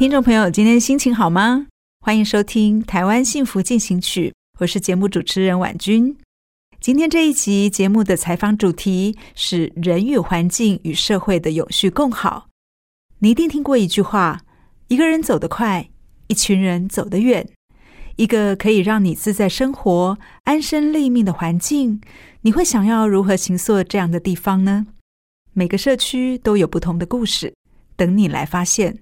听众朋友，今天心情好吗？欢迎收听《台湾幸福进行曲》，我是节目主持人婉君。今天这一集节目的采访主题是人与环境与社会的永续共好。你一定听过一句话：一个人走得快，一群人走得远。一个可以让你自在生活、安身立命的环境，你会想要如何行塑这样的地方呢？每个社区都有不同的故事，等你来发现。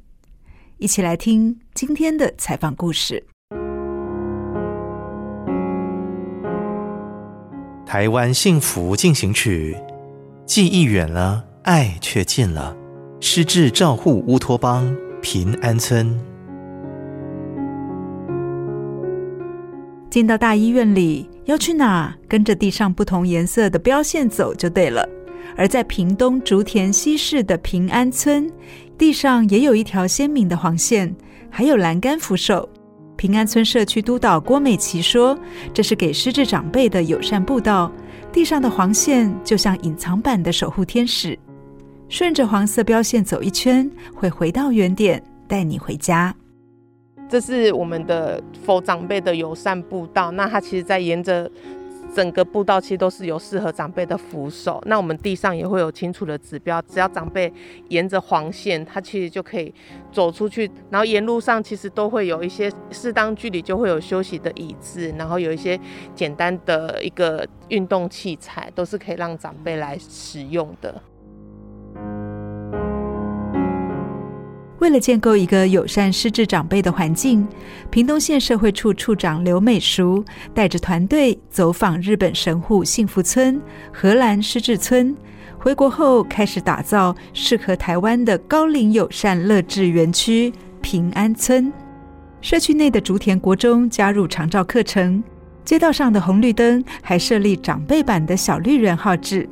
一起来听今天的采访故事。台湾幸福进行曲，记忆远了，爱却近了。失智照护乌托邦平安村。进到大医院里，要去哪？跟着地上不同颜色的标线走就对了。而在屏东竹田西势的平安村，地上也有一条鲜明的黄线，还有栏杆扶手。平安村社区督导郭美琪说：“这是给失智长辈的友善步道，地上的黄线就像隐藏版的守护天使。顺着黄色标线走一圈，会回到原点，带你回家。”这是我们的佛长辈的友善步道。那它其实，在沿着。整个步道其实都是有适合长辈的扶手，那我们地上也会有清楚的指标，只要长辈沿着黄线，他其实就可以走出去。然后沿路上其实都会有一些适当距离，就会有休息的椅子，然后有一些简单的一个运动器材，都是可以让长辈来使用的。为了建构一个友善失智长辈的环境，屏东县社会处处长刘美淑带着团队走访日本神户幸福村、荷兰失智村。回国后，开始打造适合台湾的高龄友善乐智园区平安村。社区内的竹田国中加入长照课程，街道上的红绿灯还设立长辈版的小绿人号志。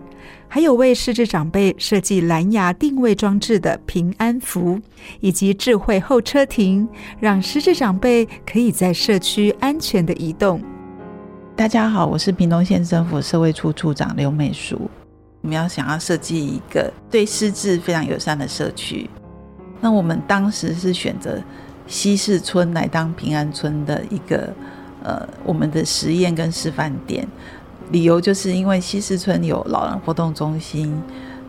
还有为失智长辈设计蓝牙定位装置的平安符，以及智慧候车亭，让失智长辈可以在社区安全的移动。大家好，我是屏东县政府社会处处长刘美淑。我们要想要设计一个对失智非常友善的社区，那我们当时是选择西势村来当平安村的一个呃我们的实验跟示范点。理由就是因为西势村有老人活动中心，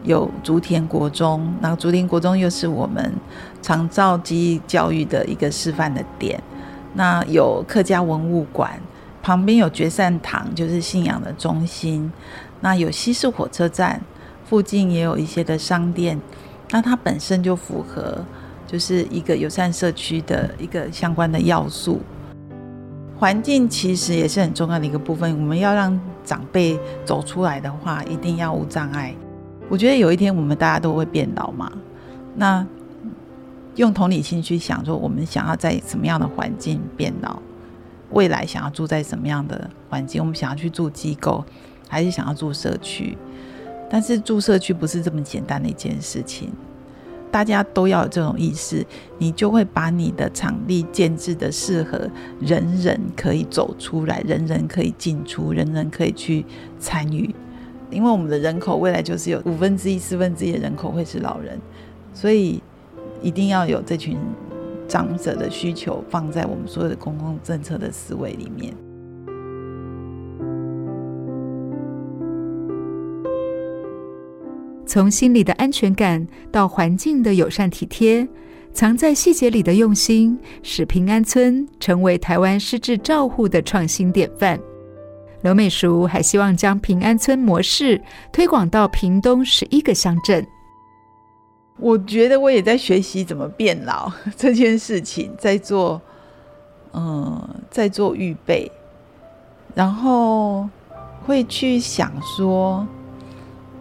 有竹田国中，然后竹田国中又是我们长照记忆教育的一个示范的点。那有客家文物馆，旁边有决善堂，就是信仰的中心。那有西势火车站，附近也有一些的商店。那它本身就符合，就是一个友善社区的一个相关的要素。环境其实也是很重要的一个部分。我们要让长辈走出来的话，一定要无障碍。我觉得有一天我们大家都会变老嘛，那用同理心去想，说我们想要在什么样的环境变老，未来想要住在什么样的环境？我们想要去住机构，还是想要住社区？但是住社区不是这么简单的一件事情。大家都要有这种意识，你就会把你的场地建制的适合人人可以走出来，人人可以进出，人人可以去参与。因为我们的人口未来就是有五分之一、四分之一的人口会是老人，所以一定要有这群长者的需求放在我们所有的公共政策的思维里面。从心理的安全感到环境的友善体贴，藏在细节里的用心，使平安村成为台湾失智照护的创新典范。刘美淑还希望将平安村模式推广到屏东十一个乡镇。我觉得我也在学习怎么变老这件事情，在做，嗯，在做预备，然后会去想说，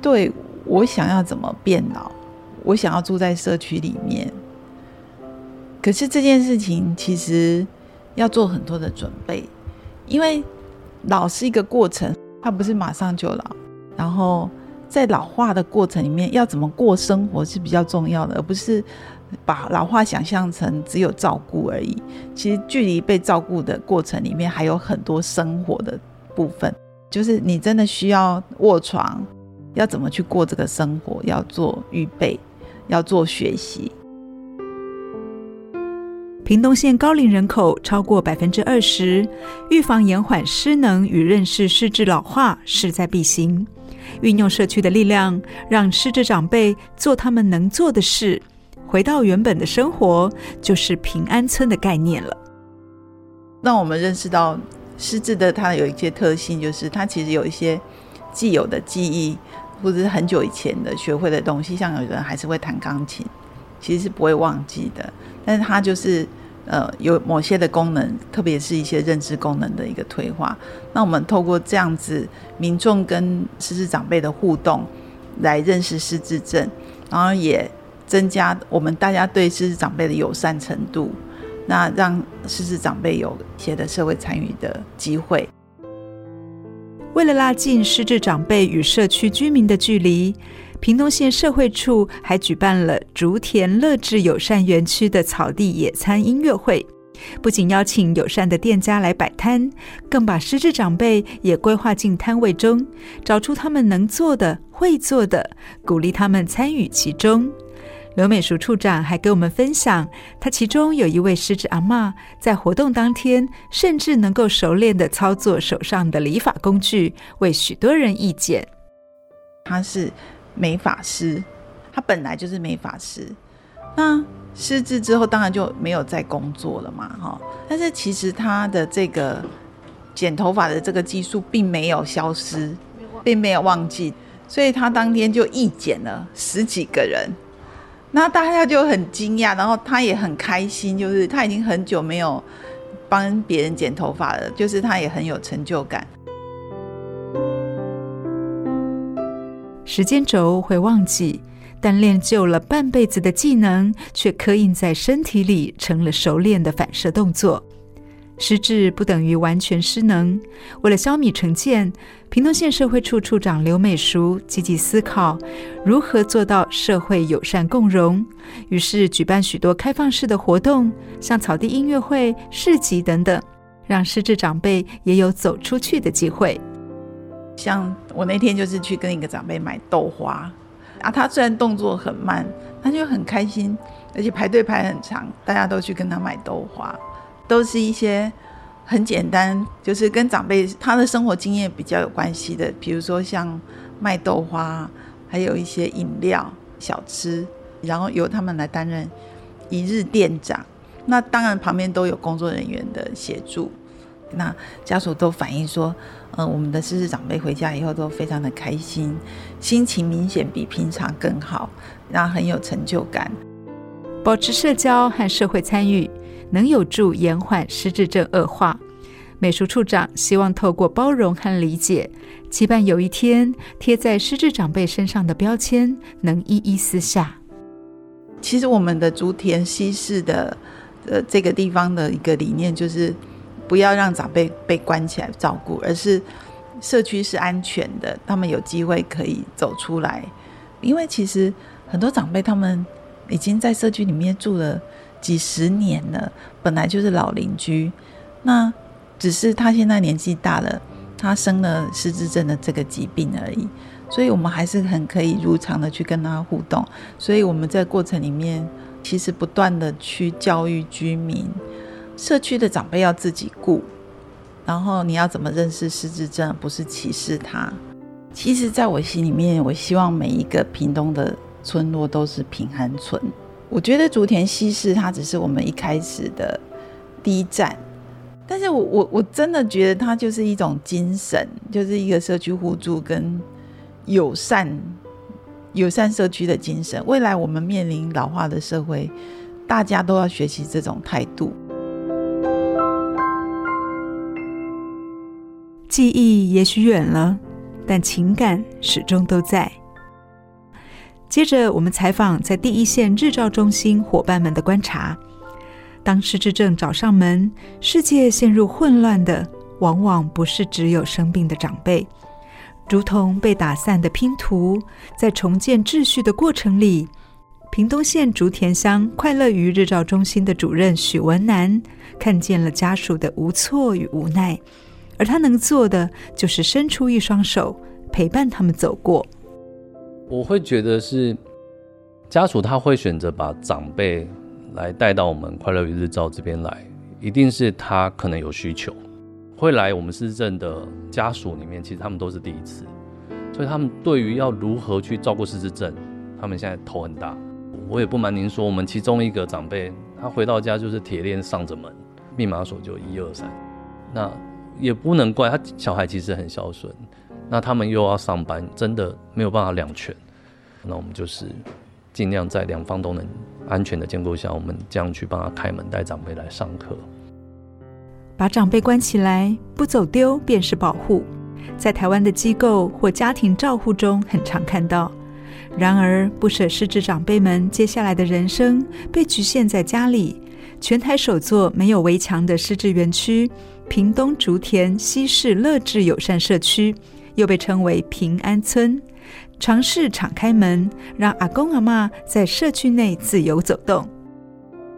对，我想要怎么变老，我想要住在社区里面。可是这件事情其实要做很多的准备，因为老是一个过程，它不是马上就老。然后在老化的过程里面，要怎么过生活是比较重要的，而不是把老化想象成只有照顾而已。其实距离被照顾的过程里面，还有很多生活的部分，就是你真的需要卧床，要怎么去过这个生活，要做预备，要做学习。屏东县高龄人口超过百分之二十，预防延缓失能与认识失智老化势在必行。运用社区的力量，让失智长辈做他们能做的事，回到原本的生活，就是平安村的概念了。让我们认识到失智的它有一些特性，就是它其实有一些既有的记忆，或者是很久以前的学会的东西，像有人还是会弹钢琴。其实是不会忘记的，但是它就是呃有某些的功能，特别是一些认知功能的一个退化。那我们透过这样子民众跟失智长辈的互动，来认识失智症，然后也增加我们大家对失智长辈的友善程度，那让失智长辈有一些的社会参与的机会。为了拉近失智长辈与社区居民的距离。屏东县社会处还举办了竹田乐智友善园区的草地野餐音乐会，不仅邀请友善的店家来摆摊，更把失智长辈也规划进摊位中，找出他们能做的、会做的，鼓励他们参与其中。刘美淑处长还给我们分享，他其中有一位失智阿嬷，在活动当天甚至能够熟练的操作手上的理发工具，为许多人义剪。他是。美发师，他本来就是美发师。那失智之后，当然就没有再工作了嘛，哈。但是其实他的这个剪头发的这个技术并没有消失，并没有忘记，所以他当天就义剪了十几个人。那大家就很惊讶，然后他也很开心，就是他已经很久没有帮别人剪头发了，就是他也很有成就感。时间轴会忘记，但练就了半辈子的技能，却刻印在身体里，成了熟练的反射动作。失智不等于完全失能。为了消弭成见，屏东县社会处处长刘美淑积极思考如何做到社会友善共融，于是举办许多开放式的活动，像草地音乐会、市集等等，让失智长辈也有走出去的机会。像我那天就是去跟一个长辈买豆花，啊，他虽然动作很慢，他就很开心，而且排队排很长，大家都去跟他买豆花，都是一些很简单，就是跟长辈他的生活经验比较有关系的，比如说像卖豆花，还有一些饮料、小吃，然后由他们来担任一日店长，那当然旁边都有工作人员的协助。那家属都反映说，嗯，我们的失智长辈回家以后都非常的开心，心情明显比平常更好，然后很有成就感。保持社交和社会参与，能有助延缓失智症恶化。美术处长希望透过包容和理解，期盼有一天贴在失智长辈身上的标签能一一撕下。其实我们的竹田西市的呃这个地方的一个理念就是。不要让长辈被关起来照顾，而是社区是安全的，他们有机会可以走出来。因为其实很多长辈他们已经在社区里面住了几十年了，本来就是老邻居。那只是他现在年纪大了，他生了失智症的这个疾病而已。所以我们还是很可以如常的去跟他互动。所以我们在过程里面，其实不断的去教育居民。社区的长辈要自己顾，然后你要怎么认识失智症，不是歧视他。其实，在我心里面，我希望每一个屏东的村落都是平安村，我觉得竹田西市它只是我们一开始的第一站，但是我我我真的觉得它就是一种精神，就是一个社区互助跟友善友善社区的精神。未来我们面临老化的社会，大家都要学习这种态度。记忆也许远了，但情感始终都在。接着，我们采访在第一线日照中心伙伴们的观察。当失智症找上门，世界陷入混乱的，往往不是只有生病的长辈，如同被打散的拼图，在重建秩序的过程里，屏东县竹田乡快乐于日照中心的主任许文南看见了家属的无措与无奈，而他能做的就是伸出一双手，陪伴他们走过。我会觉得是家属他会选择把长辈来带到我们快乐与日照这边来，一定是他可能有需求，会来我们失智症的家属里面，其实他们都是第一次，所以他们对于要如何去照顾失智症，他们现在头很大。我也不瞒您说，我们其中一个长辈，他回到家就是铁链上着门，密码锁就一二三，那也不能怪他小孩其实很孝顺。那他们又要上班，真的没有办法两全。那我们就是尽量在两方都能安全的兼顾下，我们这样去帮他开门，带长辈来上课。把长辈关起来，不走丢便是保护。在台湾的机构或家庭照护中，很常看到。然而，不舍失智长辈们接下来的人生被局限在家里。全台首座没有围墙的失智园区——屏东竹田西势乐智友善社区。又被称为平安村，尝试敞开门，让阿公阿妈在社区内自由走动。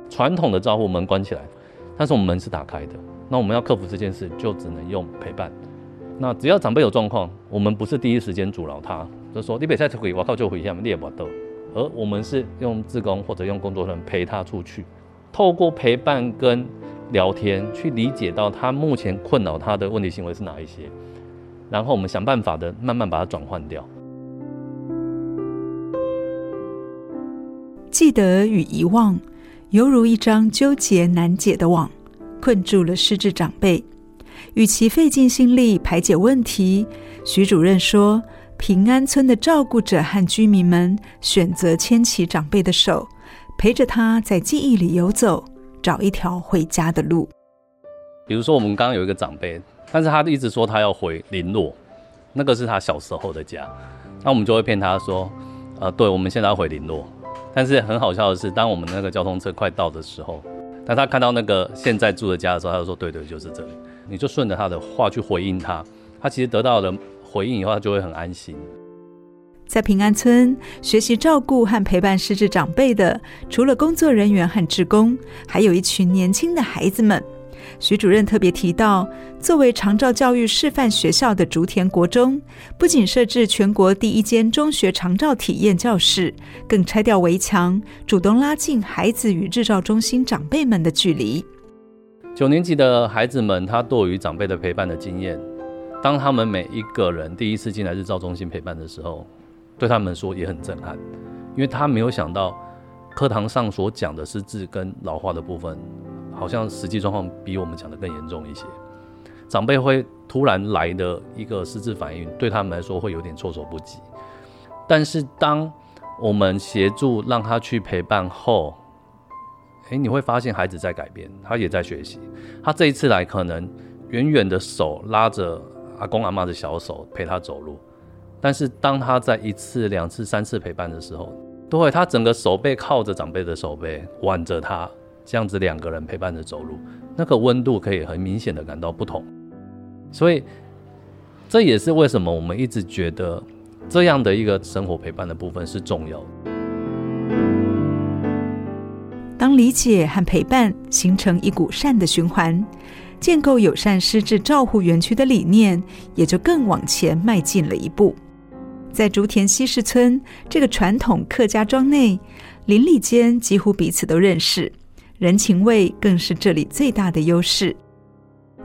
传统的招呼门关起来，但是我们门是打开的。那我们要克服这件事，就只能用陪伴。那只要长辈有状况，我们不是第一时间阻挠他，就说你别再回，我靠就回家，你也不逗。而我们是用志工或者用工作人员陪他出去，透过陪伴跟聊天，去理解到他目前困扰他的问题行为是哪一些。然后我们想办法的，慢慢把它转换掉。记得与遗忘，犹如一张纠结难解的网，困住了失智长辈。与其费尽心力排解问题，徐主任说，平安村的照顾者和居民们选择牵起长辈的手，陪着他在记忆里游走，找一条回家的路。比如说，我们刚刚有一个长辈。但是他一直说他要回林洛，那个是他小时候的家，那我们就会骗他说，呃，对，我们现在要回林洛。但是很好笑的是，当我们那个交通车快到的时候，当他看到那个现在住的家的时候，他就说，对对，就是这里。你就顺着他的话去回应他，他其实得到了回应以后，他就会很安心。在平安村学习照顾和陪伴失智长辈的，除了工作人员和职工，还有一群年轻的孩子们。徐主任特别提到，作为长照教育示范学校的竹田国中，不仅设置全国第一间中学长照体验教室，更拆掉围墙，主动拉近孩子与日照中心长辈们的距离。九年级的孩子们，他对于长辈的陪伴的经验，当他们每一个人第一次进来日照中心陪伴的时候，对他们说也很震撼，因为他没有想到课堂上所讲的是字跟老化的部分。好像实际状况比我们讲的更严重一些，长辈会突然来的一个失智反应，对他们来说会有点措手不及。但是当我们协助让他去陪伴后，诶，你会发现孩子在改变，他也在学习。他这一次来，可能远远的手拉着阿公阿嬷的小手陪他走路，但是当他在一次、两次、三次陪伴的时候，都会他整个手背靠着长辈的手背，挽着他。这样子两个人陪伴着走路，那个温度可以很明显的感到不同，所以这也是为什么我们一直觉得这样的一个生活陪伴的部分是重要的。当理解和陪伴形成一股善的循环，建构友善失智照护园区的理念也就更往前迈进了一步。在竹田西势村这个传统客家庄内，邻里间几乎彼此都认识。人情味更是这里最大的优势。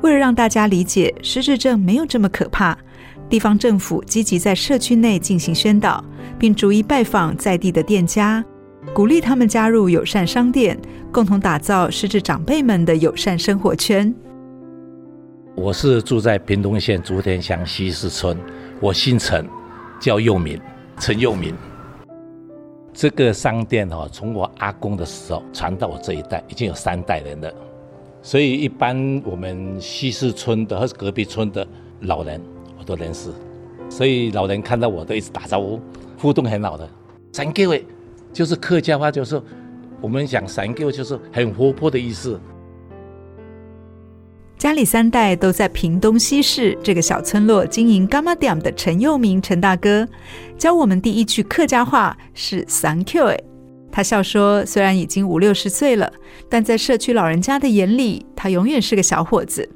为了让大家理解失智症没有这么可怕，地方政府积极在社区内进行宣导，并逐一拜访在地的店家，鼓励他们加入友善商店，共同打造失智长辈们的友善生活圈。我是住在屏东县竹田乡西势村，我姓陈，叫佑民，陈佑民。这个商店哈，从我阿公的时候传到我这一代，已经有三代人了。所以一般我们西市村的或是隔壁村的老人，我都认识。所以老人看到我都一直打招呼，互动很好的。三各位就是客家话，就是我们讲三各位就是很活泼的意思。家里三代都在屏东西势这个小村落经营柑仔店的陈佑明陈大哥，教我们第一句客家话是“三 Q” 哎。他笑说：“虽然已经五六十岁了，但在社区老人家的眼里，他永远是个小伙子。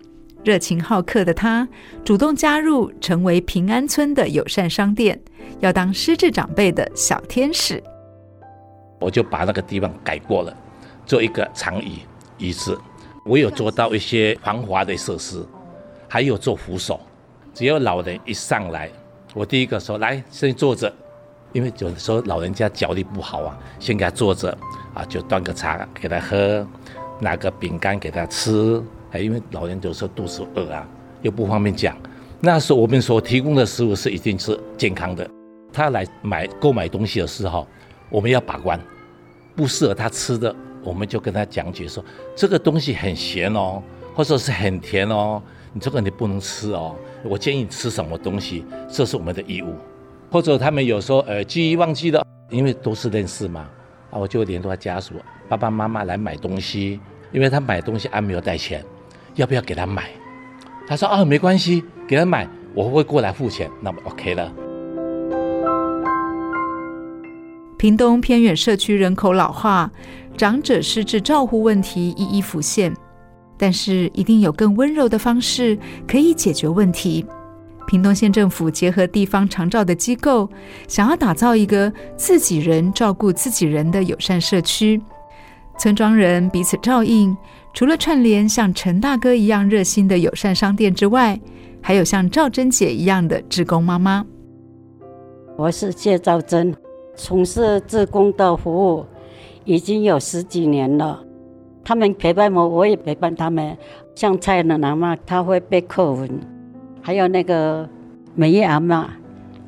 热情好客的他，主动加入成为平安村的友善商店，要当失智长辈的小天使。我就把那个地方改过了，做一个长椅椅子。”我有做到一些防滑的设施，还有做扶手。只要老人一上来，我第一个说：“来，先坐着。”因为有的时候老人家脚力不好啊，先给他坐着啊，就端个茶给他喝，拿个饼干给他吃。哎，因为老人有时候肚子饿啊，又不方便讲。那时候我们所提供的食物是一定是健康的。他来买购买东西的时候，我们要把关，不适合他吃的。我们就跟他讲解说，这个东西很咸哦，或者是很甜哦，你这个你不能吃哦。我建议你吃什么东西，这是我们的义务。或者他们有时候呃记忆忘记了，因为都是认识嘛，啊，我就联络他家属，爸爸妈妈来买东西，因为他买东西还没有带钱，要不要给他买？他说啊，没关系，给他买，我会过来付钱，那么 OK 了。屏东偏远社区人口老化。长者失智照护问题一一浮现，但是一定有更温柔的方式可以解决问题。屏东县政府结合地方长照的机构，想要打造一个自己人照顾自己人的友善社区，村庄人彼此照应。除了串联像陈大哥一样热心的友善商店之外，还有像赵珍姐一样的志工妈妈。我是谢兆珍，从事志工的服务。已经有十几年了，他们陪伴我，我也陪伴他们。像蔡奶奶嘛，她会背课文；还有那个美叶阿嬷，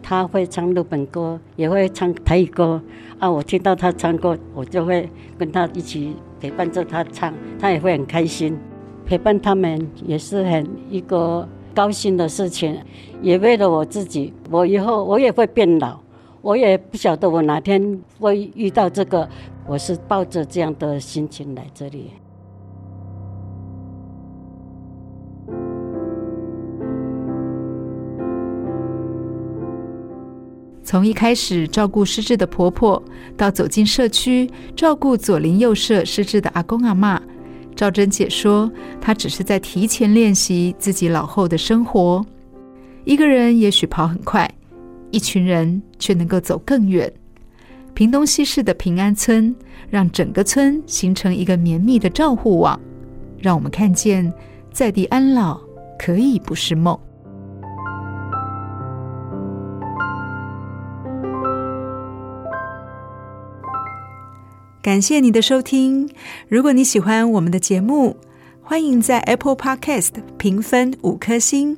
她会唱日本歌，也会唱台语歌。啊，我听到她唱歌，我就会跟她一起陪伴着她唱，她也会很开心。陪伴他们也是很一个高兴的事情，也为了我自己，我以后我也会变老，我也不晓得我哪天会遇到这个。我是抱着这样的心情来这里。从一开始照顾失智的婆婆，到走进社区照顾左邻右舍失智的阿公阿嬷，赵珍姐说，她只是在提前练习自己老后的生活。一个人也许跑很快，一群人却能够走更远。屏东西势的平安村，让整个村形成一个绵密的照护网，让我们看见在地安老可以不是梦。感谢你的收听。如果你喜欢我们的节目，欢迎在 Apple Podcast 评分五颗星，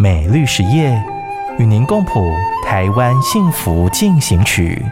美律实业与您共谱台湾幸福进行曲。